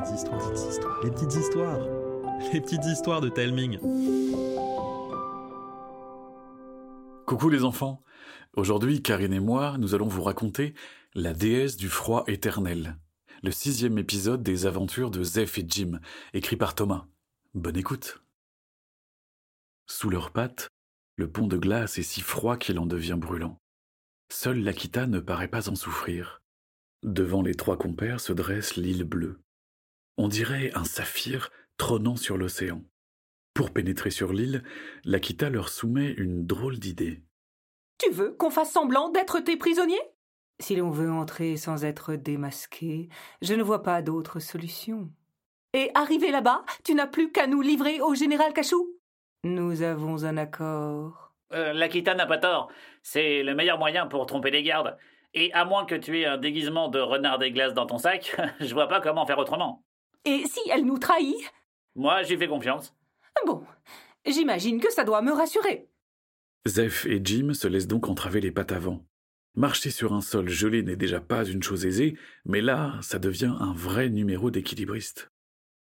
petites histoires, les petites histoires, les petites histoires, les petites histoires de Telming. Coucou les enfants. Aujourd'hui, Karine et moi, nous allons vous raconter La déesse du froid éternel, le sixième épisode des aventures de Zeph et Jim, écrit par Thomas. Bonne écoute. Sous leurs pattes, le pont de glace est si froid qu'il en devient brûlant. Seule l'Akita ne paraît pas en souffrir. Devant les trois compères se dresse l'île bleue. On dirait un saphir trônant sur l'océan. Pour pénétrer sur l'île, l'Akita leur soumet une drôle d'idée. Tu veux qu'on fasse semblant d'être tes prisonniers? Si l'on veut entrer sans être démasqué, je ne vois pas d'autre solution. Et arrivé là-bas, tu n'as plus qu'à nous livrer au général Cachou? Nous avons un accord. Euh, L'Akita n'a pas tort. C'est le meilleur moyen pour tromper les gardes. Et à moins que tu aies un déguisement de renard des glaces dans ton sac, je vois pas comment faire autrement. Et si elle nous trahit? Moi, j'y fais confiance. Bon, j'imagine que ça doit me rassurer. Zeph et Jim se laissent donc entraver les pattes avant. Marcher sur un sol gelé n'est déjà pas une chose aisée, mais là, ça devient un vrai numéro d'équilibriste.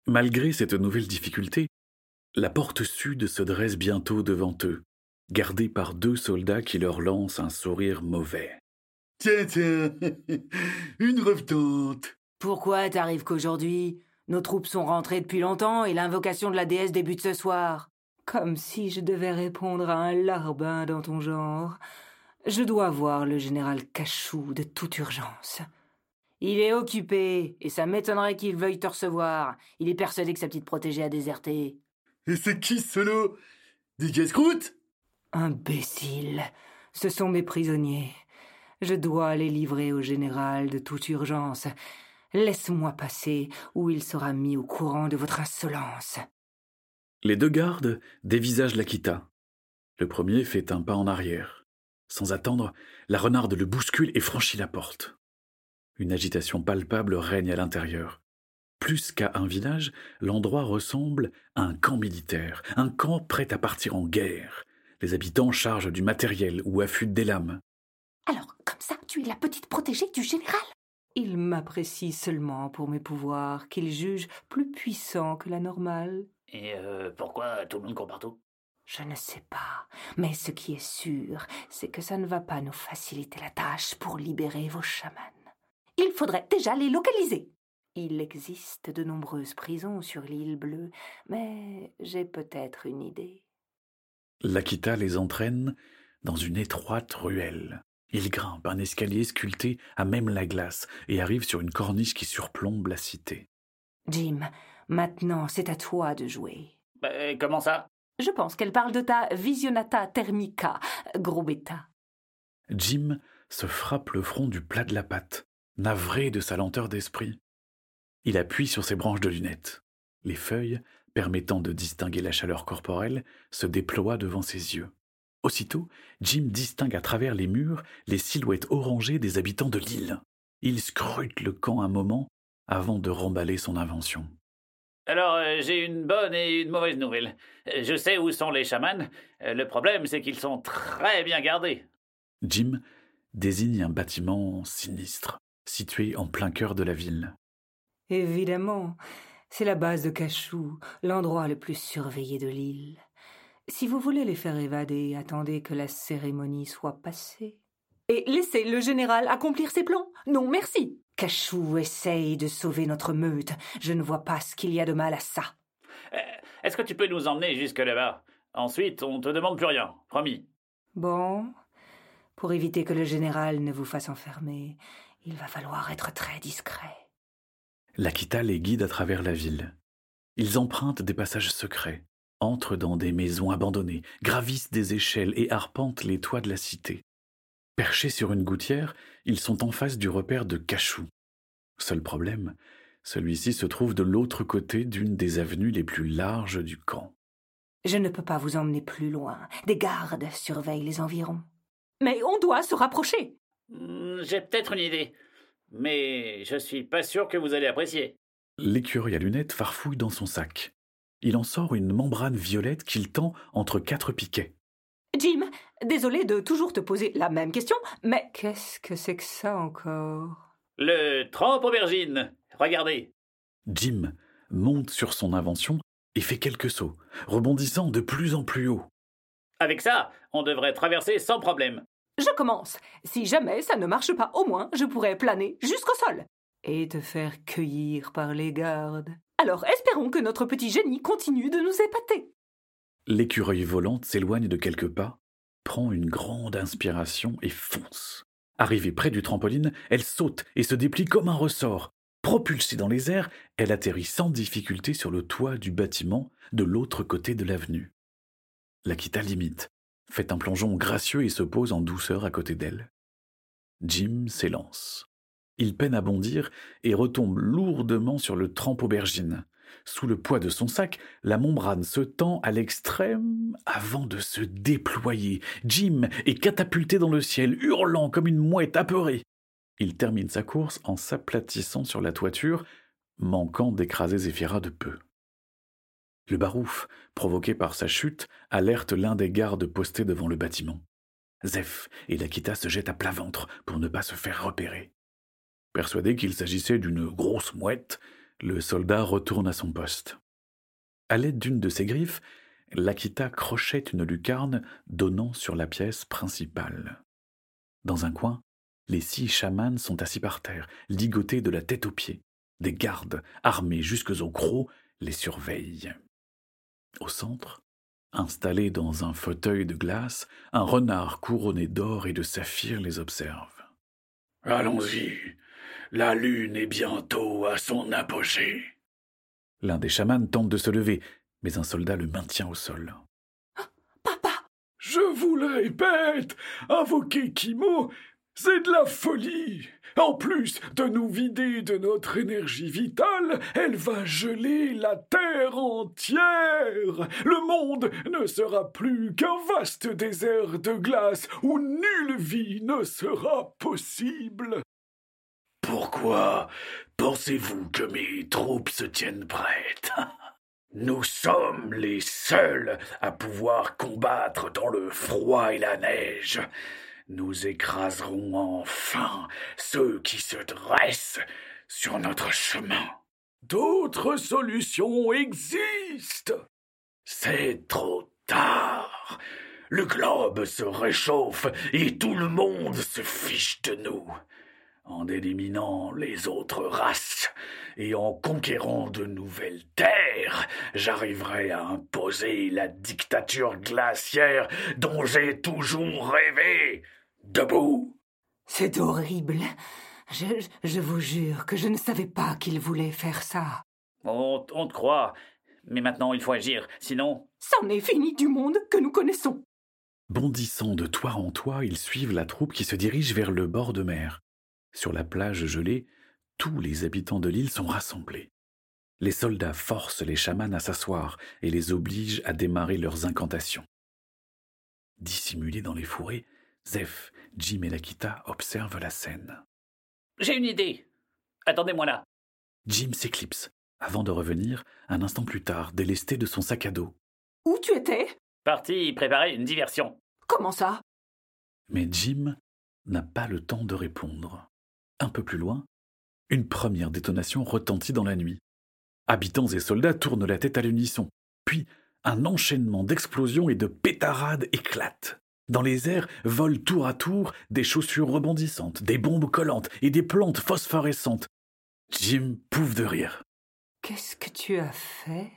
Malgré cette nouvelle difficulté, la porte sud se dresse bientôt devant eux, gardée par deux soldats qui leur lancent un sourire mauvais. Tiens, tiens, une revenante. Pourquoi t'arrives qu'aujourd'hui Nos troupes sont rentrées depuis longtemps et l'invocation de la déesse débute ce soir. Comme si je devais répondre à un larbin dans ton genre. Je dois voir le général Cachou de toute urgence. Il est occupé, et ça m'étonnerait qu'il veuille te recevoir. Il est persuadé que sa petite protégée a déserté. Et c'est qui cela Des casse-croûtes Imbécile. Ce sont mes prisonniers. Je dois les livrer au général de toute urgence. Laisse-moi passer, ou il sera mis au courant de votre insolence. Les deux gardes dévisagent l'Akita. Le premier fait un pas en arrière. Sans attendre, la renarde le bouscule et franchit la porte. Une agitation palpable règne à l'intérieur. Plus qu'à un village, l'endroit ressemble à un camp militaire, un camp prêt à partir en guerre. Les habitants chargent du matériel ou affûtent des lames. Alors, comme ça, tu es la petite protégée du général Il m'apprécie seulement pour mes pouvoirs, qu'il juge plus puissants que la normale. Et euh, pourquoi tout le monde court partout? Je ne sais pas, mais ce qui est sûr, c'est que ça ne va pas nous faciliter la tâche pour libérer vos chamans. Il faudrait déjà les localiser. Il existe de nombreuses prisons sur l'île bleue, mais j'ai peut-être une idée. L'Akita les entraîne dans une étroite ruelle. Ils grimpent un escalier sculpté à même la glace et arrivent sur une corniche qui surplombe la cité. Jim, maintenant c'est à toi de jouer. Bah, comment ça? Je pense qu'elle parle de ta visionata thermica, gros bêta. Jim se frappe le front du plat de la patte, navré de sa lenteur d'esprit. Il appuie sur ses branches de lunettes. Les feuilles, permettant de distinguer la chaleur corporelle, se déploient devant ses yeux. Aussitôt, Jim distingue à travers les murs les silhouettes orangées des habitants de l'île. Il scrute le camp un moment avant de remballer son invention. Alors, euh, j'ai une bonne et une mauvaise nouvelle. Je sais où sont les chamans. Euh, Le problème, c'est qu'ils sont très bien gardés. Jim désigne un bâtiment sinistre, situé en plein cœur de la ville. Évidemment, c'est la base de Cachou, l'endroit le plus surveillé de l'île. Si vous voulez les faire évader, attendez que la cérémonie soit passée. Et laissez le général accomplir ses plans. Non, merci. Cachou essaye de sauver notre meute. Je ne vois pas ce qu'il y a de mal à ça. Euh, Est-ce que tu peux nous emmener jusque là-bas? Ensuite, on te demande plus rien, promis. Bon, pour éviter que le général ne vous fasse enfermer, il va falloir être très discret. L'Akita les guide à travers la ville. Ils empruntent des passages secrets, entrent dans des maisons abandonnées, gravissent des échelles et arpentent les toits de la cité. Perchés sur une gouttière, ils sont en face du repère de Cachou. Seul problème, celui-ci se trouve de l'autre côté d'une des avenues les plus larges du camp. Je ne peux pas vous emmener plus loin. Des gardes surveillent les environs. Mais on doit se rapprocher. Hmm, J'ai peut-être une idée. Mais je suis pas sûr que vous allez apprécier. L'écureuil à lunettes farfouille dans son sac. Il en sort une membrane violette qu'il tend entre quatre piquets. Jim, désolé de toujours te poser la même question, mais qu'est-ce que c'est que ça encore? Le trempe aubergine. Regardez. Jim monte sur son invention et fait quelques sauts, rebondissant de plus en plus haut. Avec ça, on devrait traverser sans problème. Je commence. Si jamais ça ne marche pas, au moins je pourrais planer jusqu'au sol. Et te faire cueillir par les gardes. Alors espérons que notre petit génie continue de nous épater. L'écureuil volante s'éloigne de quelques pas, prend une grande inspiration et fonce. Arrivée près du trampoline, elle saute et se déplie comme un ressort. Propulsée dans les airs, elle atterrit sans difficulté sur le toit du bâtiment de l'autre côté de l'avenue. L'Akita limite, fait un plongeon gracieux et se pose en douceur à côté d'elle. Jim s'élance. Il peine à bondir et retombe lourdement sur le trempe aubergine. Sous le poids de son sac, la membrane se tend à l'extrême avant de se déployer. Jim est catapulté dans le ciel, hurlant comme une mouette apeurée. Il termine sa course en s'aplatissant sur la toiture, manquant d'écraser Zéphira de peu. Le barouf, provoqué par sa chute, alerte l'un des gardes postés devant le bâtiment. Zeph et Lakita se jettent à plat ventre pour ne pas se faire repérer. Persuadé qu'il s'agissait d'une grosse mouette, le soldat retourne à son poste. À l'aide d'une de ses griffes, Lakita crochette une lucarne donnant sur la pièce principale. Dans un coin, les six chamans sont assis par terre, ligotés de la tête aux pieds. Des gardes, armés jusques aux crocs, les surveillent. Au centre, installé dans un fauteuil de glace, un renard couronné d'or et de saphir les observe. Allons-y. La lune est bientôt à son apogée. L'un des chamans tente de se lever, mais un soldat le maintient au sol. Papa Je vous le répète, invoquer Kimo, c'est de la folie. En plus de nous vider de notre énergie vitale, elle va geler la terre entière. Le monde ne sera plus qu'un vaste désert de glace où nulle vie ne sera possible. Pourquoi pensez-vous que mes troupes se tiennent prêtes? Nous sommes les seuls à pouvoir combattre dans le froid et la neige. Nous écraserons enfin ceux qui se dressent sur notre chemin. D'autres solutions existent. C'est trop tard. Le globe se réchauffe et tout le monde se fiche de nous. En éliminant les autres races et en conquérant de nouvelles terres, j'arriverai à imposer la dictature glaciaire dont j'ai toujours rêvé. Debout C'est horrible. Je, je vous jure que je ne savais pas qu'il voulait faire ça. On, on te croit. Mais maintenant, il faut agir. Sinon. C'en est fini du monde que nous connaissons. Bondissant de toit en toit, ils suivent la troupe qui se dirige vers le bord de mer. Sur la plage gelée, tous les habitants de l'île sont rassemblés. Les soldats forcent les chamans à s'asseoir et les obligent à démarrer leurs incantations. Dissimulés dans les fourrés, Zeph, Jim et Lakita observent la scène. J'ai une idée. Attendez-moi là. Jim s'éclipse, avant de revenir, un instant plus tard, délesté de son sac à dos. Où tu étais? Parti préparer une diversion. Comment ça? Mais Jim n'a pas le temps de répondre. Un peu plus loin, une première détonation retentit dans la nuit. Habitants et soldats tournent la tête à l'unisson. Puis, un enchaînement d'explosions et de pétarades éclate. Dans les airs volent tour à tour des chaussures rebondissantes, des bombes collantes et des plantes phosphorescentes. Jim pouffe de rire. Qu'est-ce que tu as fait?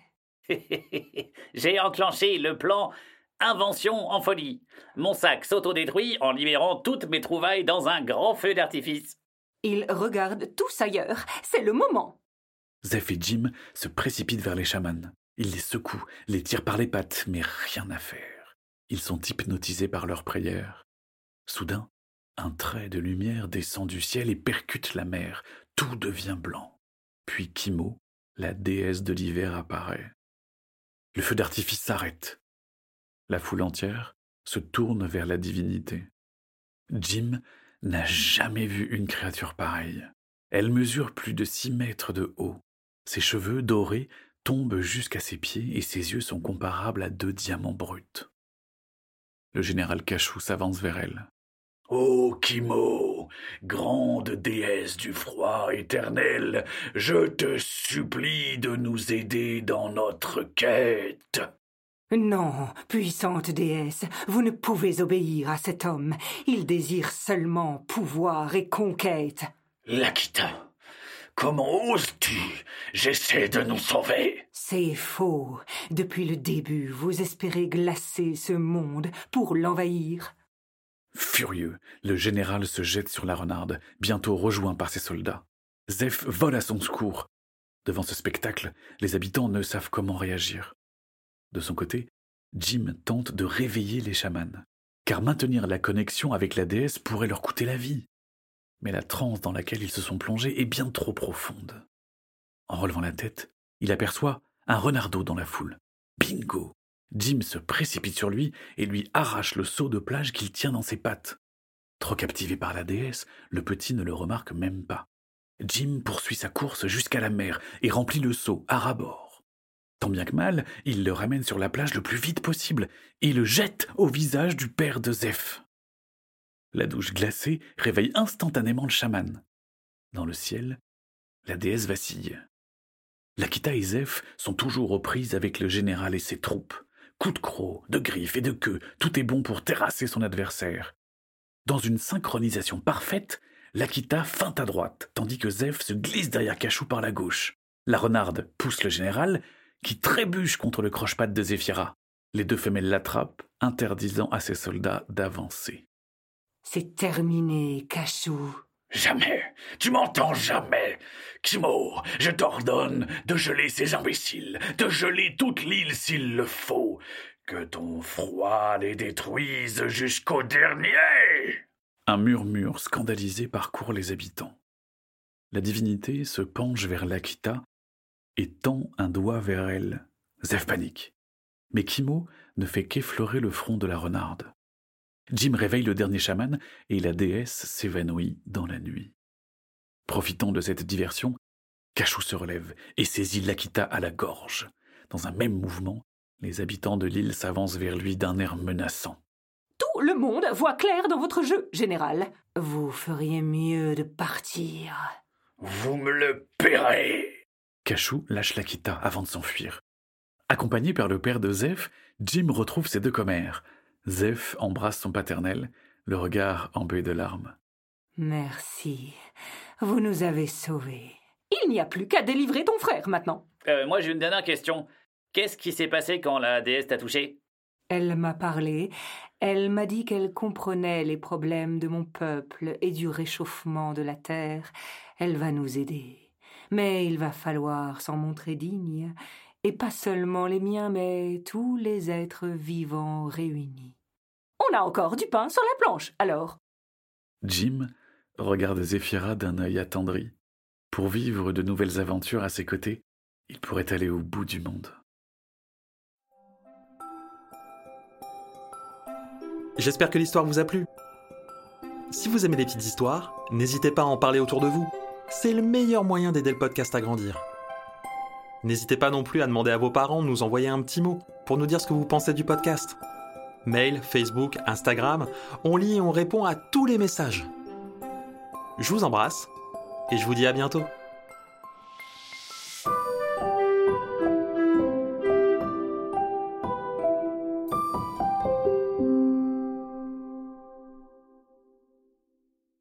J'ai enclenché le plan Invention en folie. Mon sac s'autodétruit en libérant toutes mes trouvailles dans un grand feu d'artifice. Ils regardent tous ailleurs. C'est le moment. Zeph et Jim se précipitent vers les chamans. Ils les secouent, les tirent par les pattes, mais rien à faire. Ils sont hypnotisés par leurs prières. Soudain, un trait de lumière descend du ciel et percute la mer. Tout devient blanc. Puis Kimo, la déesse de l'hiver, apparaît. Le feu d'artifice s'arrête. La foule entière se tourne vers la divinité. Jim n'a jamais vu une créature pareille. Elle mesure plus de six mètres de haut. Ses cheveux dorés tombent jusqu'à ses pieds et ses yeux sont comparables à deux diamants bruts. Le général Cachou s'avance vers elle. Oh, Kimo, grande déesse du froid éternel, je te supplie de nous aider dans notre quête. Non, puissante déesse, vous ne pouvez obéir à cet homme. Il désire seulement pouvoir et conquête. L'Akita, comment oses-tu J'essaie de nous sauver. C'est faux. Depuis le début, vous espérez glacer ce monde pour l'envahir. Furieux, le général se jette sur la renarde, bientôt rejoint par ses soldats. Zeph vole à son secours. Devant ce spectacle, les habitants ne savent comment réagir. De son côté, Jim tente de réveiller les chamans, car maintenir la connexion avec la déesse pourrait leur coûter la vie. Mais la transe dans laquelle ils se sont plongés est bien trop profonde. En relevant la tête, il aperçoit un renardeau dans la foule. Bingo Jim se précipite sur lui et lui arrache le seau de plage qu'il tient dans ses pattes. Trop captivé par la déesse, le petit ne le remarque même pas. Jim poursuit sa course jusqu'à la mer et remplit le seau à rabord. Tant bien que mal, il le ramène sur la plage le plus vite possible et le jette au visage du père de Zeph. La douche glacée réveille instantanément le chaman. Dans le ciel, la déesse vacille. L'Akita et Zeph sont toujours aux prises avec le général et ses troupes. Coups de croc, de griffes et de queue, tout est bon pour terrasser son adversaire. Dans une synchronisation parfaite, l'Akita feinte à droite, tandis que Zeph se glisse derrière Cachou par la gauche. La renarde pousse le général, qui trébuche contre le croche-patte de Zéphira. Les deux femelles l'attrapent, interdisant à ses soldats d'avancer. C'est terminé, Cachou. Jamais. Tu m'entends jamais. Kimo, je t'ordonne de geler ces imbéciles, de geler toute l'île s'il le faut. Que ton froid les détruise jusqu'au dernier. Un murmure scandalisé parcourt les habitants. La divinité se penche vers l'Akita et tend un doigt vers elle. Zeph panique. Mais Kimo ne fait qu'effleurer le front de la renarde. Jim réveille le dernier chaman et la déesse s'évanouit dans la nuit. Profitant de cette diversion, Cachou se relève et saisit l'Akita à la gorge. Dans un même mouvement, les habitants de l'île s'avancent vers lui d'un air menaçant. Tout le monde voit clair dans votre jeu, général. Vous feriez mieux de partir. Vous me le paierez. Cachou lâche l'Akita avant de s'enfuir. Accompagné par le père de Zeph, Jim retrouve ses deux commères. Zeph embrasse son paternel, le regard embué de larmes. Merci. Vous nous avez sauvés. Il n'y a plus qu'à délivrer ton frère maintenant. Euh, moi, j'ai une dernière question. Qu'est-ce qui s'est passé quand la déesse t'a touché? Elle m'a parlé. Elle m'a dit qu'elle comprenait les problèmes de mon peuple et du réchauffement de la terre. Elle va nous aider. Mais il va falloir s'en montrer digne, et pas seulement les miens, mais tous les êtres vivants réunis. On a encore du pain sur la planche, alors. Jim regarde Zéphira d'un œil attendri. Pour vivre de nouvelles aventures à ses côtés, il pourrait aller au bout du monde. J'espère que l'histoire vous a plu. Si vous aimez les petites histoires, n'hésitez pas à en parler autour de vous. C'est le meilleur moyen d'aider le podcast à grandir. N'hésitez pas non plus à demander à vos parents de nous envoyer un petit mot pour nous dire ce que vous pensez du podcast. Mail, Facebook, Instagram, on lit et on répond à tous les messages. Je vous embrasse et je vous dis à bientôt.